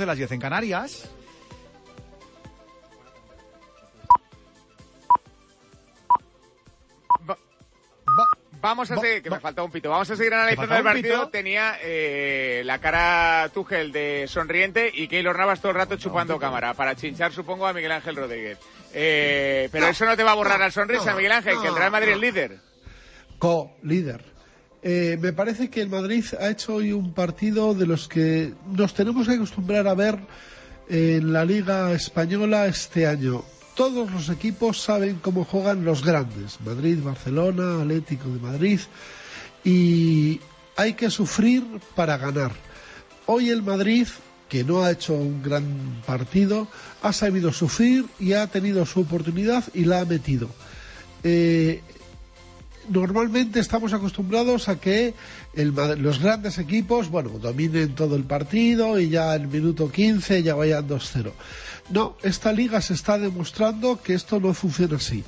De las 10 en Canarias. Va- Vamos a seguir, que me falta un pito. Vamos a seguir analizando el partido. pito? Tenía eh, la cara Tuchel de sonriente y Keylor Navas todo el rato chupando cámara para chinchar, supongo, a Miguel Ángel Rodríguez. Eh, pero eso no te va a borrar la sonrisa, Miguel Ángel, que el Real Madrid es líder. co-líder. Eh, me parece que el Madrid ha hecho hoy un partido de los que nos tenemos que acostumbrar a ver en la Liga Española este año. Todos los equipos saben cómo juegan los grandes, Madrid, Barcelona, Atlético de Madrid, y hay que sufrir para ganar. Hoy el Madrid, que no ha hecho un gran partido, ha sabido sufrir y ha tenido su oportunidad y la ha metido. Eh, normalmente estamos acostumbrados a que el los grandes equipos, bueno, dominen todo el partido y ya en el minuto 15 ya vayan 2-0. No, esta liga se está demostrando que esto no funciona así.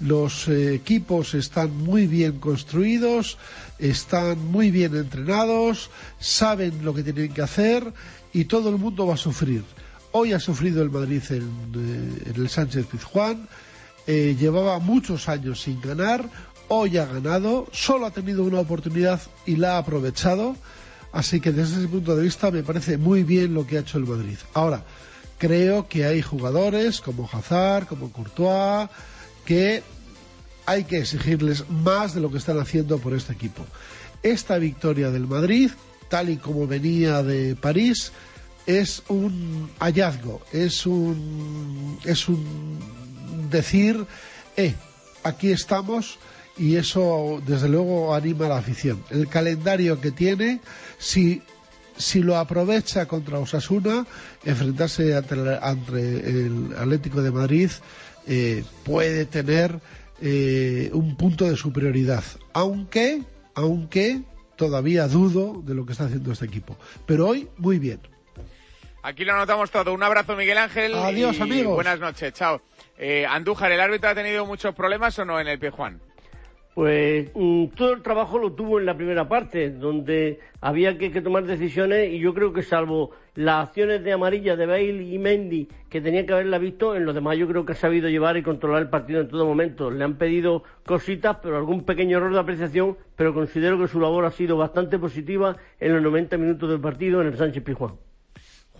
Los eh, equipos están muy bien construidos, están muy bien entrenados, saben lo que tienen que hacer y todo el mundo va a sufrir. Hoy ha sufrido el Madrid en, eh, el Sánchez Pizjuán, eh, llevaba muchos años sin ganar, hoy ha ganado, solo ha tenido una oportunidad y la ha aprovechado, así que desde ese punto de vista me parece muy bien lo que ha hecho el Madrid. Ahora, creo que hay jugadores como Hazard, como Courtois, que hay que exigirles más de lo que están haciendo por este equipo. Esta victoria del Madrid, tal y como venía de París, es un hallazgo, es un, es un decir, eh, aquí estamos y eso desde luego anima a la afición. El calendario que tiene, si, si lo aprovecha contra Osasuna, enfrentarse ante, el- ante el Atlético de Madrid eh, puede tener eh, un punto de superioridad, aunque, aunque todavía dudo de lo que está haciendo este equipo. Pero hoy muy bien. Aquí lo anotamos todo. Un abrazo, Miguel Ángel. Adiós, y amigos. Buenas noches, chao. Eh, Andújar, ¿el árbitro ha tenido muchos problemas o no en el pie, Juan? Pues todo el trabajo lo tuvo en la primera parte, donde había que, que tomar decisiones y yo creo que salvo las acciones de amarilla de Bale y Mendy, que tenía que haberla visto, en los demás yo creo que ha sabido llevar y controlar el partido en todo momento. Le han pedido cositas, pero algún pequeño error de apreciación, pero considero que su labor ha sido bastante positiva en los 90 minutos del partido en el Sánchez Pizjuán.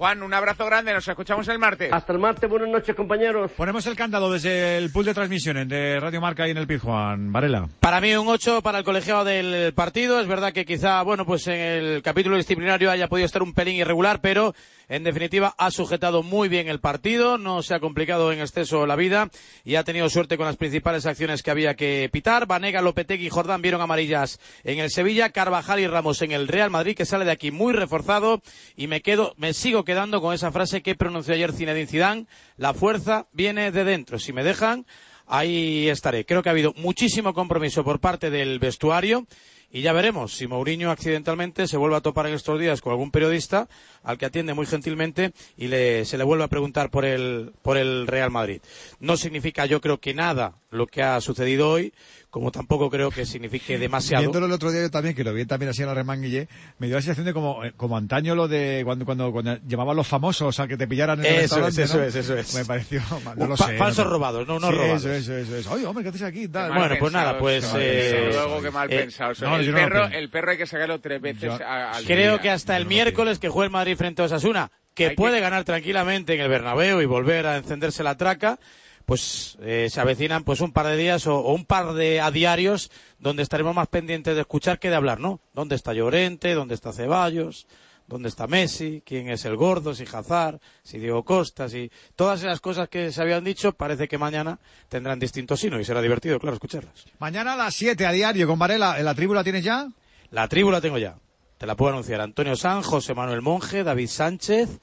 Juan, un abrazo grande. Nos escuchamos el martes. Hasta el martes, buenas noches compañeros. Ponemos el candado desde el pool de transmisiones de Radio Marca y en el Pizjuán. Varela. Para mí un 8 para el colegiado del partido. Es verdad que quizá, bueno, pues en el capítulo disciplinario haya podido estar un pelín irregular, pero en definitiva ha sujetado muy bien el partido, no se ha complicado en exceso la vida y ha tenido suerte con las principales acciones que había que pitar. Vanega, Lopetegui y Jordán vieron amarillas en el Sevilla, Carvajal y Ramos en el Real Madrid, que sale de aquí muy reforzado y me quedo, me sigo quedando con esa frase que pronunció ayer Zinedine Zidane, la fuerza viene de dentro. Si me dejan, ahí estaré. Creo que ha habido muchísimo compromiso por parte del vestuario y ya veremos si Mourinho accidentalmente se vuelve a topar en estos días con algún periodista al que atiende muy gentilmente y le- se le vuelve a preguntar por el, por el Real Madrid. No significa yo creo que nada lo que ha sucedido hoy, como tampoco creo que signifique demasiado. Viéndolo el otro día yo también, que lo vi también así en la remanguille, me dio la sensación de como, eh, como antaño lo de cuando, cuando, cuando llamaban los famosos a que te pillaran en el Eso restaurante, es, eso ¿no? es, eso es. Me pareció, no lo sé. falsos no, robados, no, no Sí, robados. Eso, eso, eso, eso. Oye, hombre, ¿qué haces aquí? Qué Bueno, pues nada, pues, eh, luego que mal eh, pensados. no, el, perro, el perro hay que sacarlo tres veces Yo- a- al Creo día. que hasta el miércoles que juegue el Madrid frente a Osasuna, que Hay que- puede ganar tranquilamente en el Bernabéu y volver a encenderse la traca, pues eh, se avecinan pues un par de días o, o un par de a diarios donde estaremos más pendientes de escuchar que de hablar, ¿no? ¿Dónde está Llorente? ¿Dónde está Ceballos? ¿Dónde está Messi? ¿Quién es el gordo? ¿Si Hazard? ¿Si Diego Costa? ¿Si todas esas cosas que se habían dicho parece que mañana tendrán distinto sino y será divertido, claro, escucharlas. Mañana a las 7 a diario con Varela. ¿En la tribu la tienes ya? La tribu la tengo ya. Te la puedo anunciar. Antonio San, José Manuel Monge, David Sánchez,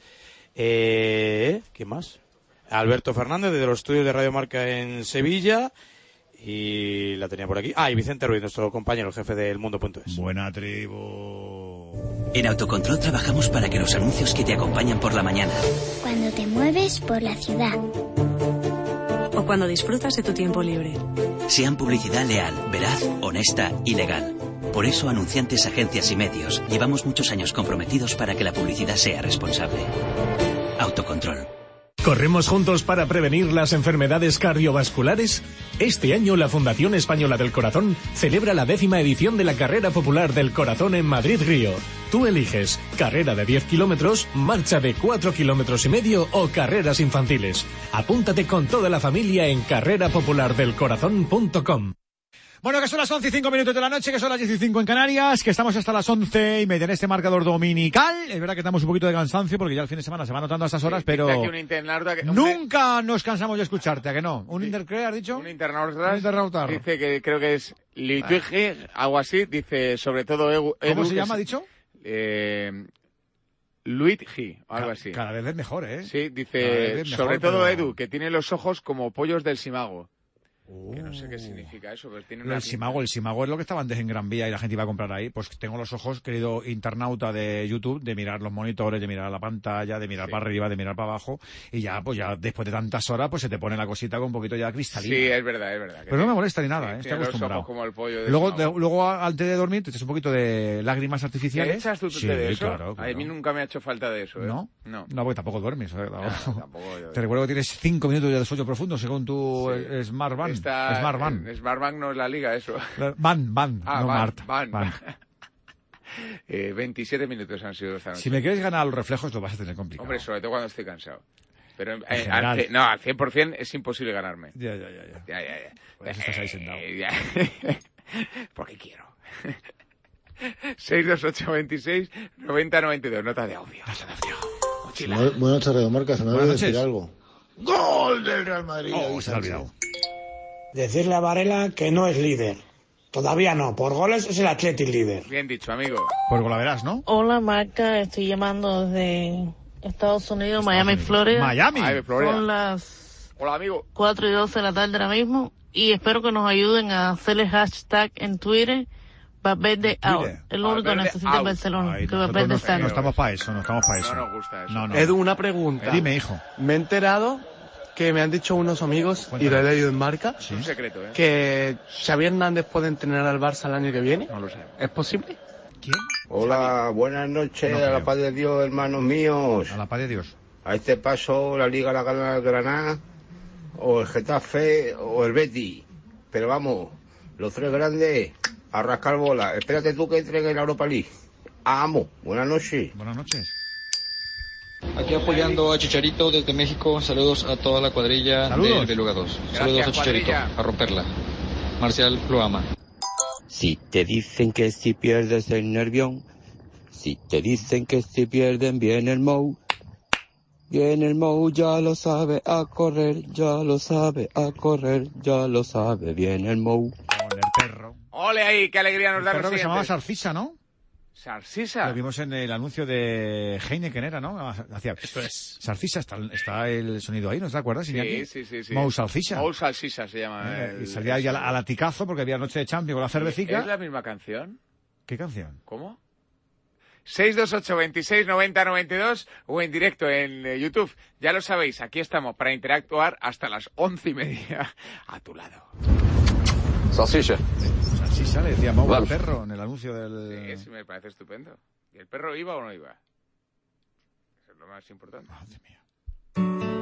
Eh, ¿Quién más? Alberto Fernández de los estudios de Radio Marca en Sevilla. Y la tenía por aquí. Ah, y Vicente Ruiz, nuestro compañero, el jefe del Mundo.es. Buena tribu. En Autocontrol trabajamos para que los anuncios que te acompañan por la mañana, Cuando te mueves por la ciudad. O cuando disfrutas de tu tiempo libre. sean publicidad leal, veraz, honesta y legal. Por eso, anunciantes, agencias y medios, llevamos muchos años comprometidos para que la publicidad sea responsable. Autocontrol. ¿Corremos juntos para prevenir las enfermedades cardiovasculares? Este año la Fundación Española del Corazón celebra la décima edición de la Carrera Popular del Corazón en Madrid-Río. Tú eliges carrera de 10 kilómetros, marcha de 4 kilómetros y medio o carreras infantiles. Apúntate con toda la familia en carrerapopulardelcorazón.com. Bueno, que son las 11 y 5 minutos de la noche, que son las 10 y 5 en Canarias, que estamos hasta las 11 y media en este marcador dominical. Es verdad que estamos un poquito de cansancio porque ya el fin de semana se va notando a estas horas, pero un internauta que- nunca nos cansamos de escucharte, ¿a que no? ¿Un intercree, has dicho? Un internauta, Un internauta. dice que creo que es Liturgi, algo así, dice sobre todo Edu, ¿Cómo se llama, es- dicho? Eh, Luigi, o algo así. Cada vez es mejor, ¿eh? Sí, dice, mejor, sobre todo pero- Edu, que tiene los ojos como pollos del simago. Que no sé qué significa eso, pero tiene una del Simago, el Simago es lo que estaba antes en Gran Vía y la gente iba a comprar ahí. Pues tengo los ojos, querido internauta de YouTube, de mirar los monitores, de mirar la pantalla, de mirar para arriba, de mirar para abajo. Y ya, pues ya después de tantas horas, pues se te pone la cosita con un poquito ya cristalina. Sí, es verdad, es verdad. Pero no me molesta ni nada, ¿eh? Estoy acostumbrado. como el pollo Luego, de- luego antes de dormir te echas un poquito de lágrimas ¿Te artificiales. echas tú sí, de eso? claro, A mí nunca me ha hecho falta de eso, ¿eh? ¿No? No. No, porque tampoco duermes. ¿eh? tampoco yo- Te recuerdo que tienes cinco minutos de sueño profundo según tu eh, Eh, Smart Van no es la liga, eso. Van, van, Ah, no van, Mart. van. Van. Eh, 27 minutos han sido esta noche. Si me quieres ganar los reflejos, lo vas a tener complicado. Hombre, sobre todo cuando estoy cansado. Pero eh, al general. no, al 100% es imposible ganarme. Ya, ya, ya. ya. Ya, ya, ya. Por eso estás ahí sentado. Eh, ya. Porque quiero. 62826 9092, nota de audio. Mochila. Bu- Buenas noches, Radio Marca. Se me Buenas olvidó decir algo. ¡Gol del Real Madrid! Oh, se me ha Sánchez. olvidado. Decirle a Varela que no es líder. Todavía no. Por goles es el Athletic líder. Bien dicho, amigo. La verás, ¿no? Hola Marca, estoy llamando desde Estados Unidos, Miami, Unidos. Florida. Miami. Ay, Florida. Son las Hola, amigo. 4 y 12 de la tarde ahora mismo y espero que nos ayuden a hacer el hashtag en Twitter Valverde out. Lo único que necesita out. el Barcelona, Ay, que Valverde no, está. no estamos para eso, no estamos para eso. No nos gusta eso. No, no. Edu, una pregunta. Dime, hijo. Me he enterado que me han dicho unos amigos, y lo he leído en marca, Es un secreto, ¿eh? que Xavi Hernández puede entrenar al Barça el año que viene. No lo sé. ¿Es posible? ¿Quién? Hola, buenas noches, No a la paz de Dios, hermanos míos. A la paz de Dios. A este paso la Liga la gana el Granada, o el Getafe, o el Betty. Pero vamos, los tres grandes, a rascar bola. Espérate tú que entren en la Europa League. Amo, buenas noches. Buenas noches. Aquí apoyando a Chicharito desde México. Saludos a toda la cuadrilla Saludos. del Beluga 2. Gracias, Saludos a Chicharito. cuadrilla. A romperla. Marcial lo ama. Si te dicen que si pierdes el nervión, si te dicen que si pierden viene el Mou, viene el Mou, ya lo sabe a correr, ya lo sabe a correr, ya lo sabe, viene el Mou. Con el perro. Ole ahí, qué alegría nos El da perro que se llamaba. Sarcisa, ¿no? Sarcisa. Lo vimos en el anuncio de Heineken, ¿era, no? Hacía... Esto es. Sarcisa, está, está el sonido ahí, ¿no te acuerdas? Sí, sí, sí, sí. Mou Salsisa. Mou Salsisa se llama. Eh, el- y salía ahí a la, a laticazo porque había noche de Champions con la cervecica. ¿Es la misma canción? ¿Qué canción? ¿Cómo? 628 26 90 92 o en directo en eh, YouTube. Ya lo sabéis, aquí estamos para interactuar hasta las once y media a tu lado. Salsicha. Sarcisa le decía Mou al Vale. perro en el anuncio del... Sí, sí, me parece estupendo. ¿Y el perro iba o no iba? Eso es lo más importante. Madre mía.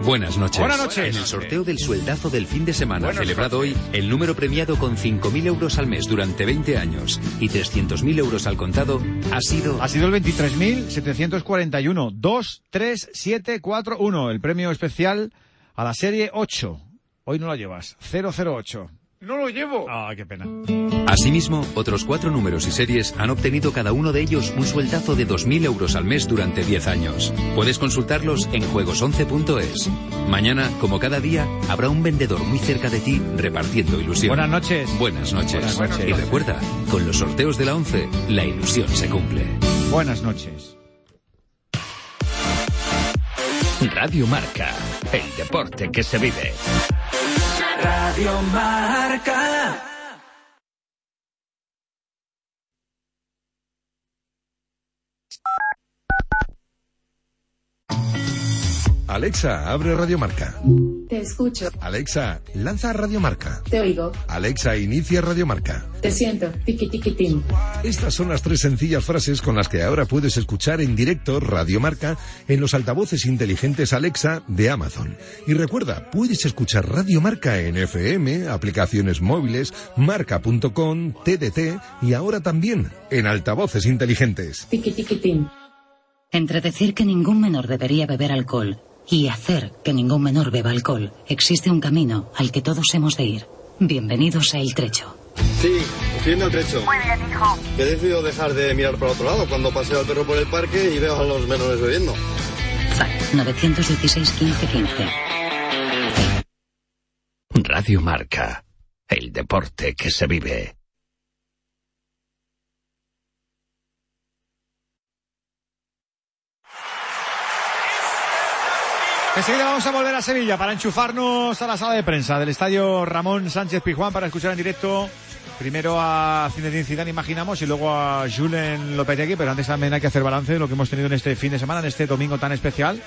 Buenas noches. Buenas noches. En el sorteo del sueldazo del fin de semana Buenos celebrado hoy, noches. el número premiado con 5.000 euros al mes durante 20 años y 300.000 euros al contado ha sido... Ha sido el 23.741. 23741. El premio especial a la serie 8. Hoy no la llevas. 008. ¡No lo llevo! Ah, qué pena. Asimismo, otros cuatro números y series han obtenido cada uno de ellos un sueldazo de 2.000 euros al mes durante 10 años. Puedes consultarlos en juegos11.es. Mañana, como cada día, habrá un vendedor muy cerca de ti repartiendo ilusión. Buenas noches. Buenas noches. Buenas noches. Y recuerda, con los sorteos de la 11, la ilusión se cumple. Buenas noches. Radio Marca, el deporte que se vive. Radio Marca. Alexa, abre Radio Marca. Te escucho. Alexa, lanza Radio Marca. Te oigo. Alexa, inicia Radio Marca. Te siento. Tiki tiki tim. Estas son las tres sencillas frases con las que ahora puedes escuchar en directo Radio Marca en los altavoces inteligentes Alexa de Amazon. Y recuerda, puedes escuchar Radio Marca en FM, aplicaciones móviles, marca.com, TDT y ahora también en altavoces inteligentes. Tiki tiki tim. Entre decir que ningún menor debería beber alcohol y hacer que ningún menor beba alcohol, existe un camino al que todos hemos de ir. Bienvenidos a El Trecho. Sí, en el trecho. Muy bien, hijo. He decidido dejar de mirar para otro lado cuando paseo al perro por el parque y veo a los menores bebiendo. FAC 916 15 15. Radio Marca, el deporte que se vive. Enseguida vamos a volver a Sevilla para enchufarnos a la sala de prensa del estadio Ramón Sánchez Pijuán para escuchar en directo primero a Zinedine Zidane, imaginamos, y luego a Julen Lopetegui, pero antes también hay que hacer balance de lo que hemos tenido en este fin de semana, en este domingo tan especial.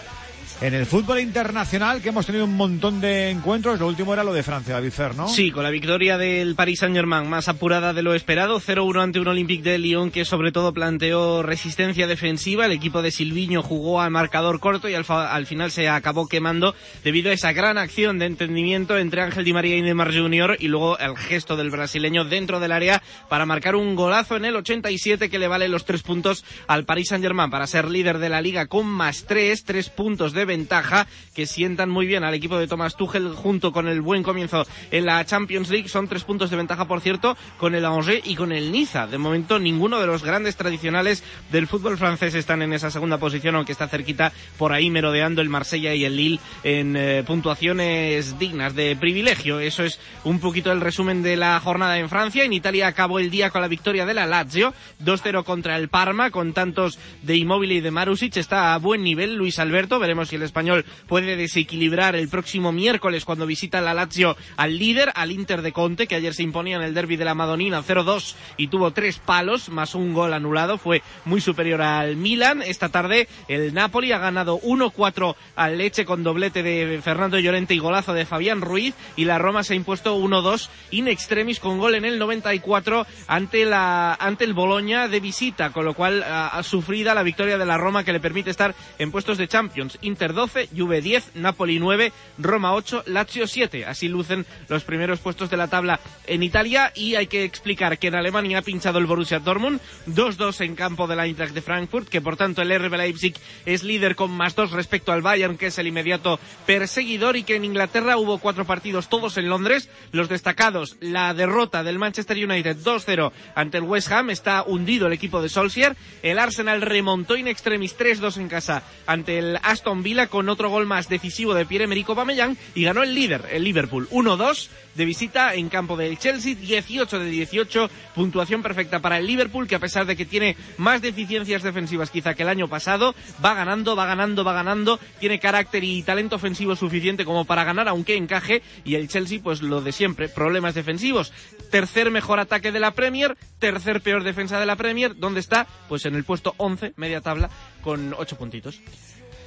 En el fútbol internacional, que hemos tenido un montón de encuentros, lo último era lo de Francia, David Fer, ¿no? Sí, con la victoria del Paris Saint-Germain, más apurada de lo esperado, 0-1 ante un Olympique de Lyon que sobre todo planteó resistencia defensiva, el equipo de Silviño jugó al marcador corto y al, al final se acabó quemando debido a esa gran acción de entendimiento entre Ángel Di María y Neymar Jr. y luego el gesto del brasileño dentro del área para marcar un golazo en el 87 que le vale los tres puntos al Paris Saint-Germain para ser líder de la liga con más tres, tres puntos de ventaja que sientan muy bien al equipo de Thomas Tuchel junto con el buen comienzo en la Champions League. Son tres puntos de ventaja, por cierto, con el Angers y con el Niza. De momento, ninguno de los grandes tradicionales del fútbol francés están en esa segunda posición, aunque está cerquita por ahí merodeando el Marsella y el Lille en eh, puntuaciones dignas de privilegio. Eso es un poquito el resumen de la jornada en Francia. En Italia acabó el día con la victoria de la Lazio, 2-0 contra el Parma, con tantos de Immobile y de Marusic. Está a buen nivel Luis Alberto. Veremos si el español puede desequilibrar el próximo miércoles cuando visita la Lazio al líder, al Inter de Conte, que ayer se imponía en el derby de la Madonina 0-2 y tuvo tres palos más un gol anulado. Fue muy superior al Milan. Esta tarde el Napoli ha ganado 1-4 al Leche con doblete de Fernando Llorente y golazo de Fabián Ruiz y la Roma se ha impuesto 1-2 in extremis con gol en el 94 ante la ante el Boloña de visita, con lo cual ha, ha sufrida la victoria de la Roma que le permite estar en puestos de Champions. Inter 12, Juve 10, Napoli 9, Roma 8, Lazio 7. Así lucen los primeros puestos de la tabla en Italia y hay que explicar que en Alemania ha pinchado el Borussia Dortmund 2-2 en campo de la Eintracht de Frankfurt, que por tanto el RB Leipzig es líder con más dos respecto al Bayern, que es el inmediato perseguidor y que en Inglaterra hubo cuatro partidos todos en Londres. Los destacados, la derrota del Manchester United 2-0 ante el West Ham, está hundido el equipo de Solskjaer. El Arsenal remontó in extremis 3-2 en casa ante el Aston Villa con otro gol más decisivo de Pierre-Emerick Aubameyang y ganó el líder, el Liverpool, 1-2 de visita en campo del Chelsea, 18 de 18, puntuación perfecta para el Liverpool que a pesar de que tiene más deficiencias defensivas quizá que el año pasado, va ganando, va ganando, va ganando, tiene carácter y talento ofensivo suficiente como para ganar aunque encaje y el Chelsea pues lo de siempre, problemas defensivos. Tercer mejor ataque de la Premier, tercer peor defensa de la Premier, ¿dónde está? Pues en el puesto 11, media tabla, con 8 puntitos.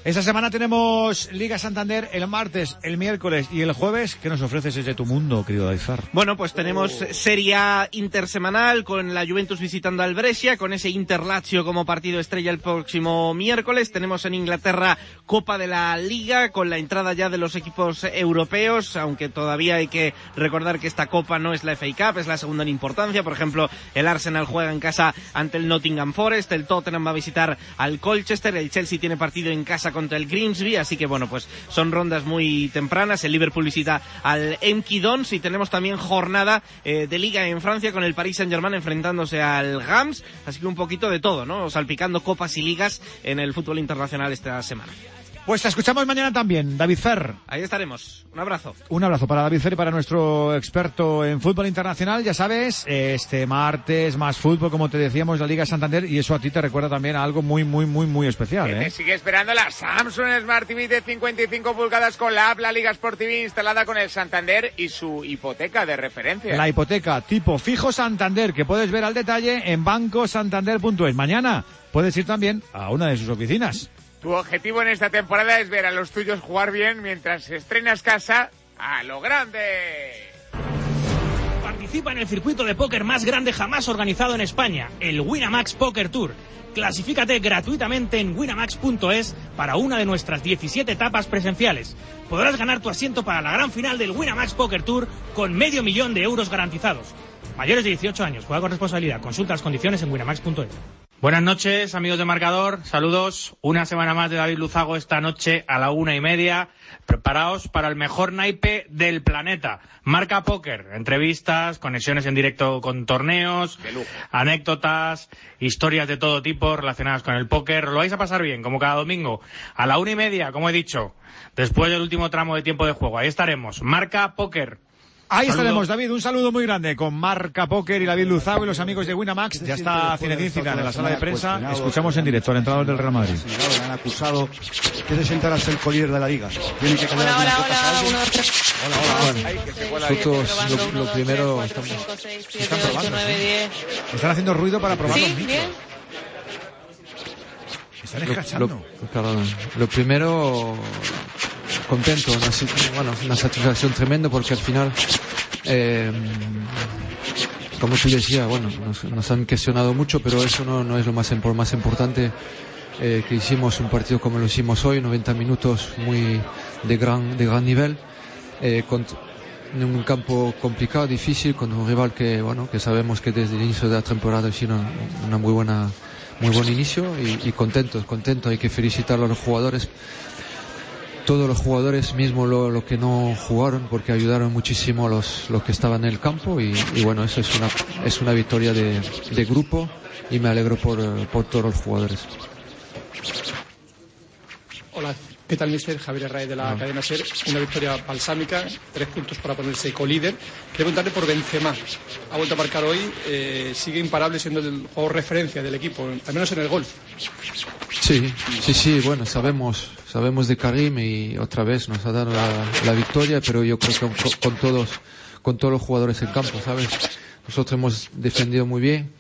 Esta semana tenemos Liga Santander el martes, el miércoles y el jueves. ¿Qué nos ofreces desde tu mundo, querido Daizar? Bueno, pues tenemos Serie A intersemanal con la Juventus visitando al Brescia, con ese Inter Lazio como partido estrella el próximo miércoles. Tenemos en Inglaterra Copa de la Liga con la entrada ya de los equipos europeos, aunque todavía hay que recordar que esta Copa no es la FA Cup, es la segunda en importancia. Por ejemplo, el Arsenal juega en casa ante el Nottingham Forest, el Tottenham va a visitar al Colchester, el Chelsea tiene partido en casa contra el Grimsby, así que bueno, pues son rondas muy tempranas. El Liverpool visita al Enki Dons y tenemos también jornada eh, de liga en Francia con el Paris Saint-Germain enfrentándose al Gams, así que un poquito de todo, ¿no? Salpicando copas y ligas en el fútbol internacional esta semana. Pues te escuchamos mañana también, David Fer. Ahí estaremos. Un abrazo. Un abrazo para David Fer y para nuestro experto en fútbol internacional. Ya sabes, este martes más fútbol, como te decíamos, la Liga Santander, y eso a ti te recuerda también a algo muy, muy, muy, muy especial. Te ¿eh? sigue esperando la Samsung Smart TV de 55 pulgadas con la app La Liga Sport TV instalada con el Santander y su hipoteca de referencia. La hipoteca tipo fijo Santander, que puedes ver al detalle en bancosantander.es. Mañana puedes ir también a una de sus oficinas. Tu objetivo en esta temporada es ver a los tuyos jugar bien mientras estrenas casa a lo grande. Participa en el circuito de póker más grande jamás organizado en España, el Winamax Poker Tour. Clasifícate gratuitamente en winamax.es para una de nuestras 17 etapas presenciales. Podrás ganar tu asiento para la gran final del Winamax Poker Tour con medio millón de euros garantizados. Mayores de 18 años, juega con responsabilidad. Consulta las condiciones en winamax.es. Buenas noches, amigos de Marcador. Saludos. Una semana más de David Luzago esta noche a la una y media. Preparaos para el mejor naipe del planeta. Marca Póker. Entrevistas, conexiones en directo con torneos, anécdotas, historias de todo tipo relacionadas con el póker. Lo vais a pasar bien, como cada domingo. A la una y media, como he dicho. Después del último tramo de tiempo de juego. Ahí estaremos. Marca Póker. Ahí Saludo. estaremos, David. Un saludo muy grande con Marca Póker y David Luzago y los amigos de Winamax. Ya está Zinedine Zidane en la sala de prensa. Escuchamos en directo al entrenador del Real Madrid. Le han acusado de sentarse el collier de la liga. Tiene que quedar algunas cosas a alguien. Nosotros lo, lo primero estamos, Están probando. ¿sí? Están haciendo ruido para probar los Sí, micros. bien. Están lo, escachando. lo- perdón. Lo primero contento, una, bueno, una satisfacción tremenda porque al final eh, como tú decías, bueno, nos, nos han cuestionado mucho, pero eso no, no es lo más, impor- más importante. eh, que hicimos un partido como lo hicimos hoy, 90 minutos muy de gran, de gran nivel, eh, con- en un campo complicado, difícil, con un rival que, bueno, que sabemos que desde el inicio de la temporada ha sido una, una muy buena, muy buen inicio y, y contentos, contentos. Hay que felicitar a los jugadores todos los jugadores, mismo lo, lo que no jugaron, porque ayudaron muchísimo a los, los que estaban en el campo y, y bueno, eso es una, es una victoria de, de grupo y me alegro por, eh, por todos los jugadores. Hola, ¿qué tal, mister? Javier Arraez de la Ah. cadena SER. Una victoria balsámica, tres puntos para ponerse co-líder. Quiero preguntarle por Benzema. Ha vuelto a marcar hoy, eh, sigue imparable siendo el jugador referencia del equipo, al menos en el gol. Sí, sí, sí, bueno, sabemos, sabemos de Karim y otra vez nos ha dado la, la victoria, pero yo creo que con, con todos, con todos los jugadores en campo, ¿sabes? Nosotros hemos defendido muy bien.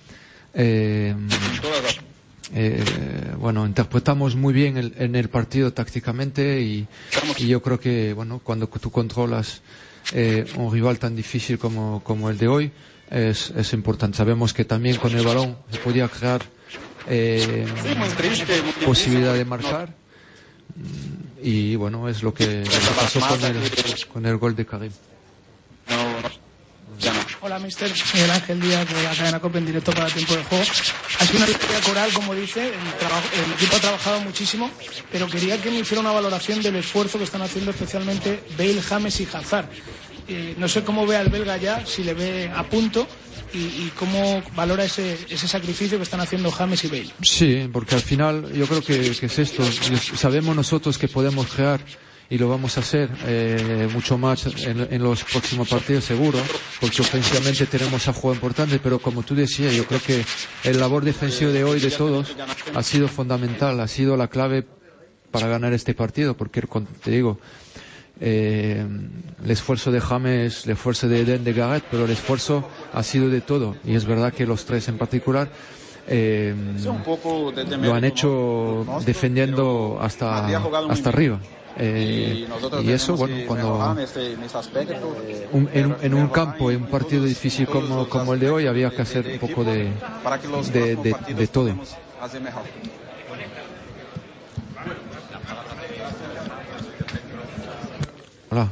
Eh, eh, bueno, interpretamos muy bien el, en el partido tácticamente y, y yo creo que, bueno, cuando tú controlas eh, un rival tan difícil como, como el de hoy, es, es importante. Sabemos que también con el balón se podía crear eh, posibilidad de marcar Mm, y bueno, es lo que, lo que pasó con el, con el gol de Karim. Hola, mister. Miguel Ángel Díaz de la cadena COPE en directo para Tiempo de Juego. Ha sido una victoria coral, como dice. El, el equipo ha trabajado muchísimo, pero quería que me hiciera una valoración del esfuerzo que están haciendo especialmente Bale, James y Hazard. Eh, no sé cómo ve al belga ya, si le ve a punto y, y cómo valora ese, ese sacrificio que están haciendo James y Bale. Sí, porque al final yo creo que, que es esto. Sabemos nosotros que podemos crear y lo vamos a hacer eh, mucho más en, en los próximos partidos seguro, porque ofensivamente tenemos a juego importante, pero como tú decías, yo creo que el labor defensivo de hoy de todos ha sido fundamental, ha sido la clave para ganar este partido, porque te digo, eh, el esfuerzo de James, el esfuerzo de Eden de Garrett, pero el esfuerzo ha sido de todo. Y es verdad que los tres en particular eh, lo han hecho defendiendo hasta, hasta arriba. Eh, y eso, bueno, cuando un- en, un- en un campo, en un partido difícil como, como el de hoy, había que hacer un poco de, de, de- de todo. Hola.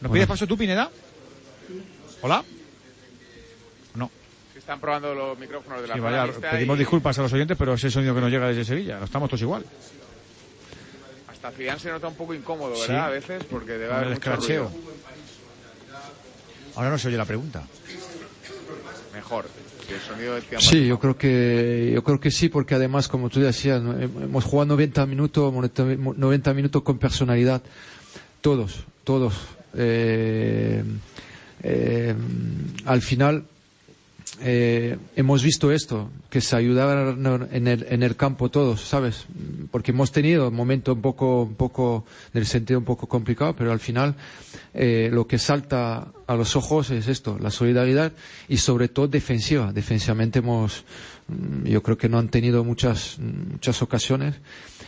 ¿Nos pides paso tú, Pineda? ¿Hola? No. Están probando los micrófonos de la Sí, vaya, pedimos y disculpas a los oyentes, pero ese sonido que nos llega desde Sevilla. No estamos todos igual. Hasta Zidane se nota un poco incómodo, Sí. ¿verdad? A veces, porque debe haber el mucho escracheo. ruido. Ahora no se oye la pregunta. mejor. Que el sonido del tiempo Sí, yo creo que yo creo que sí, porque además, como tú decías, hemos jugado 90 minutos, 90 minutos con personalidad, todos, todos. Eh, eh, al final eh, hemos visto esto, que se ayudaban en el, en el campo todos, ¿sabes? Porque hemos tenido un momento un poco, un poco, en el sentido un poco complicado, pero al final eh, lo que salta a los ojos es esto, la solidaridad y sobre todo defensiva. Defensivamente hemos, mm, yo creo que no han tenido muchas, muchas ocasiones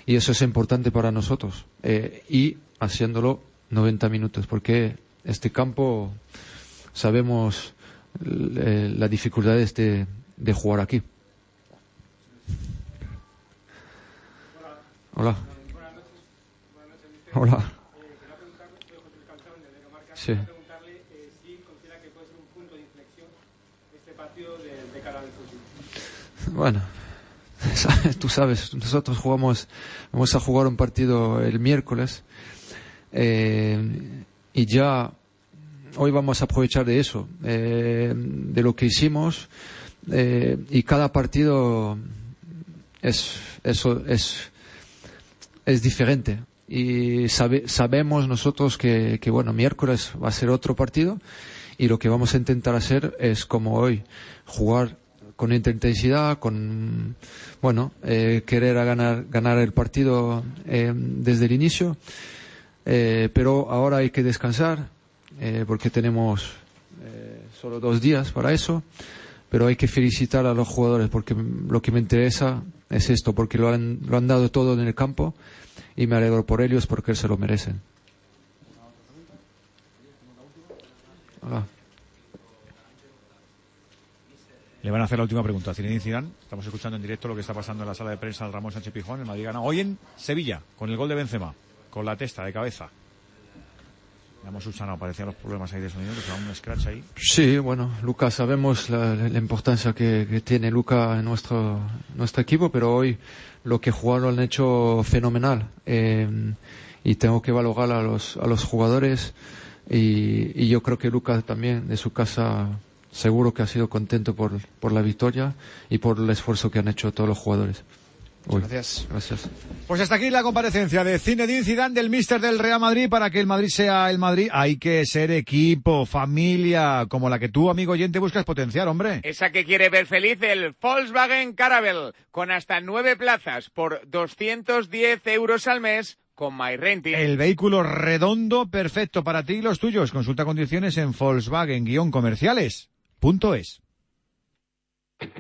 y eso es importante para nosotros. Eh, y haciéndolo 90 minutos, porque este campo sabemos eh, las dificultades de, de jugar aquí. Hola. Hola. Sí. Bueno, tú sabes, nosotros jugamos, vamos a jugar un partido el miércoles eh, y ya hoy vamos a aprovechar de eso, eh, de lo que hicimos eh, y cada partido es eso es es diferente. Y sabe- sabemos nosotros que, bueno miércoles va a ser otro partido y lo que vamos a intentar hacer es como hoy jugar con intensidad con bueno eh, querer a ganar ganar el partido desde el inicio. Pero ahora hay que descansar eh, porque tenemos eh, solo dos días para eso, pero hay que felicitar a los jugadores porque lo que me interesa es esto, porque lo han, lo han dado todo en el campo y me alegro por ellos porque se lo merecen. Hola. Le van a hacer la última pregunta Zinedine Zidane. Estamos escuchando en directo lo que está pasando en la sala de prensa del Ramón Sánchez Pijón. El Madrid gana hoy en Sevilla, con el gol de Benzema, con la testa de cabeza. Ya hemos subsanado, parecían los problemas ahí de sonido, que un scratch ahí. Sí, bueno, Lucas, sabemos la, la importancia que, que tiene Luca en nuestro, nuestro equipo, pero hoy lo que jugaron lo han hecho fenomenal. Eh, y tengo que valorar a los, a los jugadores y, y yo creo que Lucas también de su casa seguro que ha sido contento por, por la victoria y por el esfuerzo que han hecho todos los jugadores. Uy, Gracias. Gracias. Pues hasta aquí la comparecencia de Zinedine Zidane del míster del Real Madrid para que el Madrid sea el Madrid. Hay que ser equipo, familia, como la que tú, amigo oyente, buscas potenciar, hombre. Esa que quiere ver feliz el Volkswagen Caravelle, con hasta nueve plazas por 210 euros al mes con MyRenting. El vehículo redondo perfecto para ti y los tuyos. Consulta condiciones en Volkswagen-comerciales.es.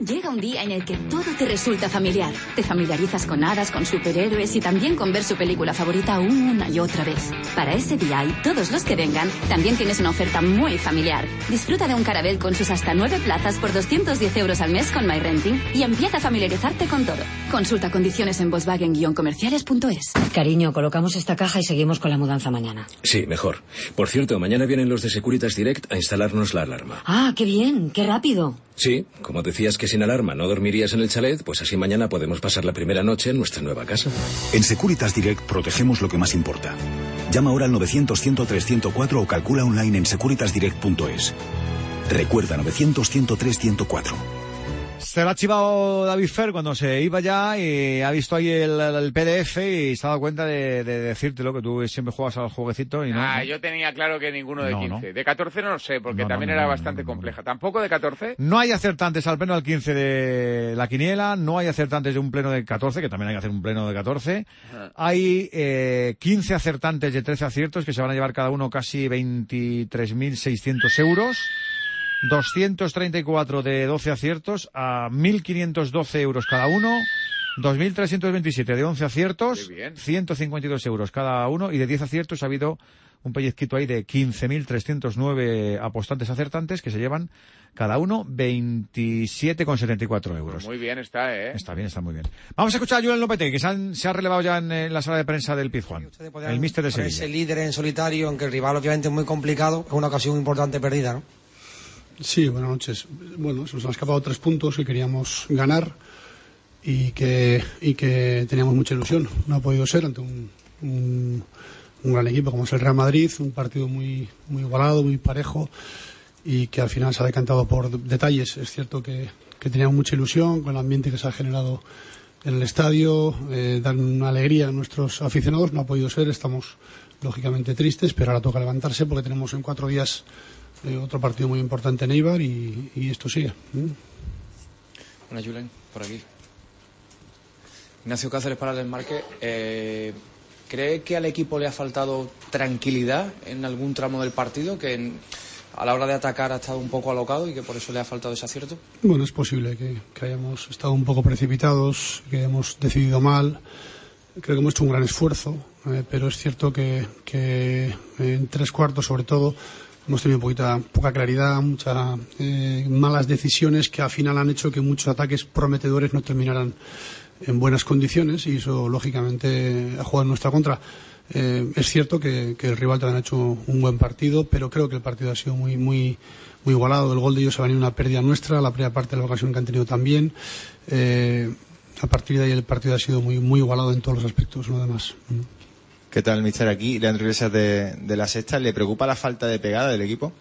Llega un día en el que todo te resulta familiar. Te familiarizas con hadas, con superhéroes y también con ver su película favorita una y otra vez. Para ese día y todos los que vengan, también tienes una oferta muy familiar. Disfruta de un carabel con sus hasta nueve plazas por 210 euros al mes con MyRenting y empieza a familiarizarte con todo. Consulta condiciones en Volkswagen-comerciales.es. Cariño, colocamos esta caja y seguimos con la mudanza mañana. Sí, mejor. Por cierto, mañana vienen los de Securitas Direct a instalarnos la alarma. Ah, qué bien, qué rápido. Sí, como decías que sin alarma no dormirías en el chalet, pues así mañana podemos pasar la primera noche en nuestra nueva casa. En Securitas Direct protegemos lo que más importa. Llama ahora al 900-103-104 o calcula online en securitasdirect.es. Recuerda 900-103-104. Se lo ha chivado David Fer cuando se iba ya y ha visto ahí el, el PDF y se ha dado cuenta de, de decirte lo que tú siempre juegas a los jueguecitos y no. Ah, ¿no? yo tenía claro que ninguno de No, 15. no. De 14 no lo sé, porque también era bastante compleja. ¿Tampoco de 14? No hay acertantes al pleno del 15 de la quiniela, no hay acertantes de un pleno de 14, que también hay que hacer un pleno de 14. Hay eh, 15 acertantes de 13 aciertos que se van a llevar cada uno casi 23.600 euros. 234 de 12 aciertos a 1.512 euros cada uno. 2.327 de 11 aciertos, 152 euros cada uno y de 10 aciertos ha habido un pellizquito ahí de 15.309 apostantes acertantes que se llevan cada uno 27,74 euros. Muy bien está, ¿eh? Está bien, está muy bien. Vamos a escuchar a Julen Lopetegui, que se, han- se ha relevado ya en, eh, la sala de prensa del Pizjuán. El míster de Sevilla. Ese líder en solitario, aunque el rival obviamente es muy complicado, es una ocasión importante perdida, ¿no? Sí, buenas noches. Bueno, se nos han escapado tres puntos que queríamos ganar y que, y que teníamos mucha ilusión. No ha podido ser ante un, un, gran equipo como es el Real Madrid, un partido muy, muy igualado, muy parejo y que al final se ha decantado por detalles. Es cierto que, que teníamos mucha ilusión con el ambiente que se ha generado en el estadio, eh, dan una alegría a nuestros aficionados. No ha podido ser, estamos lógicamente tristes, pero ahora toca levantarse porque tenemos en cuatro días eh, otro partido muy importante en Eibar y, y esto sigue. Hola, Julen, por aquí. Ignacio Cáceres para el desmarque. Eh, ¿Cree que al equipo le ha faltado tranquilidad en algún tramo del partido? Que en- a la hora de atacar ha estado un poco alocado y que por eso le ha faltado ese acierto? Bueno, es posible que, que hayamos estado un poco precipitados, que hayamos decidido mal. Creo que hemos hecho un gran esfuerzo, eh, pero es cierto que, que en tres cuartos, sobre todo, hemos tenido poquita, poca claridad, muchas malas decisiones que al final han hecho que muchos ataques prometedores no terminaran en buenas condiciones y eso, lógicamente, ha jugado en nuestra contra. Eh, es cierto que, que el rival también ha hecho un buen partido, pero creo que el partido ha sido muy, muy, muy igualado. El gol de ellos ha venido una pérdida nuestra, la primera parte de la ocasión que han tenido también. Eh, a partir de ahí el partido ha sido muy, muy igualado en todos los aspectos, no demás. ¿Qué tal, mister? Aquí, Leandro Iglesias de, de la Sexta. ¿Le preocupa la falta de pegada del equipo?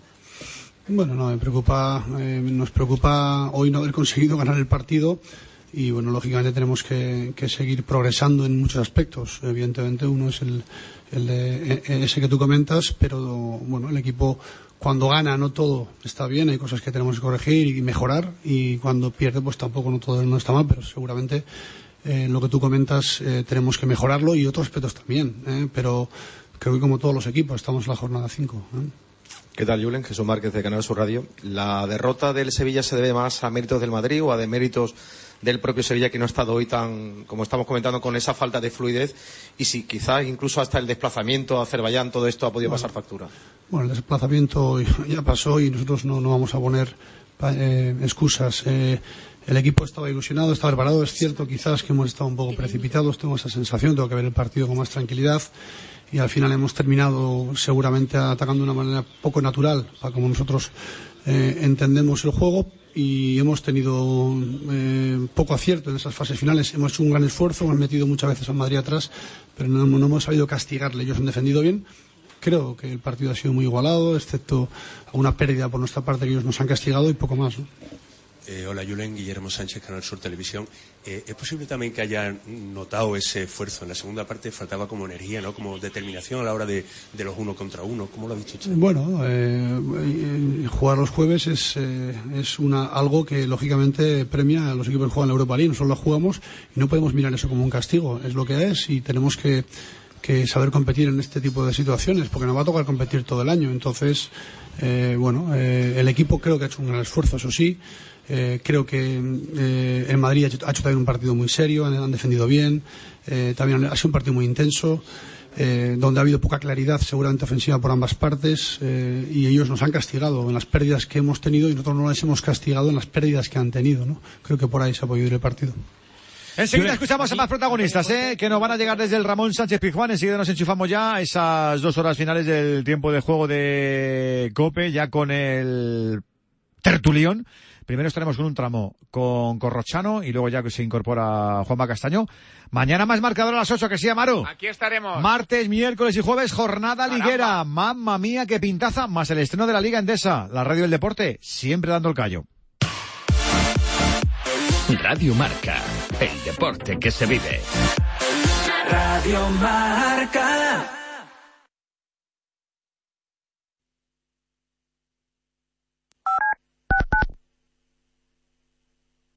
Bueno, no, me preocupa, eh, nos preocupa hoy no haber conseguido ganar el partido y bueno, lógicamente tenemos que, que seguir progresando en muchos aspectos. Evidentemente uno es el, el de e- ese que tú comentas, pero bueno, el equipo cuando gana no todo está bien, hay cosas que tenemos que corregir y mejorar y cuando pierde pues tampoco no todo no está mal, pero seguramente eh, lo que tú comentas eh, tenemos que mejorarlo y otros aspectos también, eh, pero creo que como todos los equipos estamos en la jornada 5. ¿Qué tal, Julen? Jesús Márquez de Canal Sur Radio. ¿La derrota del Sevilla se debe más a méritos del Madrid o a deméritos del propio Sevilla que no ha estado hoy tan, como estamos comentando, con esa falta de fluidez? Y si quizás incluso hasta el desplazamiento a Azerbaiyán, todo esto ha podido Bueno. pasar factura. Bueno, el desplazamiento ya pasó y nosotros no, no vamos a poner eh, excusas. Eh, el equipo estaba ilusionado, estaba preparado. Es cierto quizás que hemos estado un poco precipitados, tengo esa sensación, tengo que ver el partido con más tranquilidad y al final hemos terminado seguramente atacando de una manera poco natural para como nosotros eh, entendemos el juego y hemos tenido eh, poco acierto en esas fases finales. Hemos hecho un gran esfuerzo, hemos metido muchas veces a Madrid atrás, pero no, hemos sabido castigarle. Ellos han defendido bien. Creo que el partido ha sido muy igualado, excepto alguna pérdida por nuestra parte que ellos nos han castigado y poco más. Eh, hola, Julen. Guillermo Sánchez, Canal Sur Televisión. Eh, ¿Es posible también que haya notado ese esfuerzo? En la segunda parte faltaba como energía, ¿no? Como determinación a la hora de, los uno contra uno. ¿Cómo lo ha visto usted? Bueno, eh, eh, jugar los jueves es, es una, algo que lógicamente premia a los equipos que juegan la Europa League. Nosotros la jugamos y no podemos mirar eso como un castigo. Es lo que es y tenemos que, que saber competir en este tipo de situaciones porque nos va a tocar competir todo el año. Entonces, eh, bueno, eh, el equipo creo que ha hecho un gran esfuerzo, eso sí. Eh, creo que eh, el Madrid ha hecho, ha hecho también un partido muy serio, han, han defendido bien. Eh, también ha sido un partido muy intenso eh, donde ha habido poca claridad seguramente ofensiva por ambas partes eh, y ellos nos han castigado en las pérdidas que hemos tenido y nosotros no les hemos castigado en las pérdidas que han tenido. ¿no? Creo que por ahí se ha podido ir el partido. Enseguida escuchamos a más protagonistas, ¿eh? que nos van a llegar desde el Ramón Sánchez Pizjuán. Enseguida nos enchufamos ya a esas dos horas finales del tiempo de juego de Cope, ya con el tertulión. Primero estaremos con un tramo con Corrochano y luego ya que se incorpora Juanma Castaño. Mañana más marcador a las 8, que sí, Amaro. Aquí estaremos. Martes, miércoles y jueves, jornada liguera. Mamma mía, qué pintaza. Más el estreno de la Liga Endesa. La radio del deporte, siempre dando el callo. Radio Marca, el deporte que se vive. Radio Marca.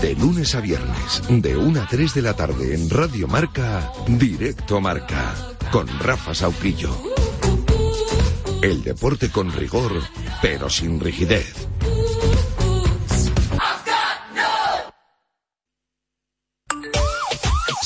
De lunes a viernes, de 1 a 3 de la tarde en Radio Marca, Directo Marca, con Rafa Sauquillo. El deporte con rigor, pero sin rigidez.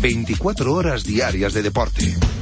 24 horas diarias de deporte.